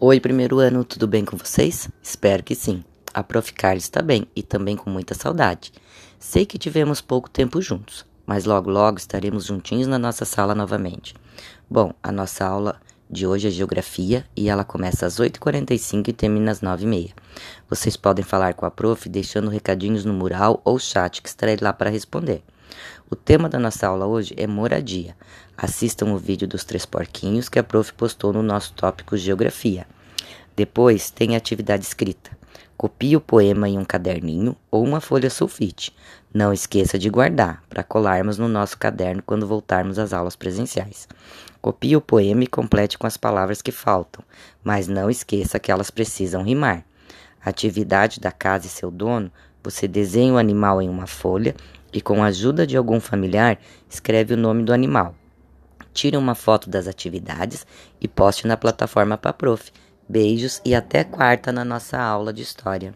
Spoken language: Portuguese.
Oi, primeiro ano, tudo bem com vocês? Espero que sim. A Prof. Carlos está bem e também com muita saudade. Sei que tivemos pouco tempo juntos, mas logo logo estaremos juntinhos na nossa sala novamente. Bom, a nossa aula de hoje é Geografia e ela começa às 8h45 e termina às 9h30. Vocês podem falar com a Prof deixando recadinhos no mural ou chat que estarei lá para responder. O tema da nossa aula hoje é moradia. Assistam o vídeo dos três porquinhos que a prof postou no nosso tópico Geografia. Depois tem a atividade escrita. Copie o poema em um caderninho ou uma folha sulfite. Não esqueça de guardar para colarmos no nosso caderno quando voltarmos às aulas presenciais. Copie o poema e complete com as palavras que faltam, mas não esqueça que elas precisam rimar. atividade da casa e seu dono, você desenha o animal em uma folha e, com a ajuda de algum familiar, escreve o nome do animal. Tire uma foto das atividades e poste na plataforma Paprof. Beijos e até quarta na nossa aula de história.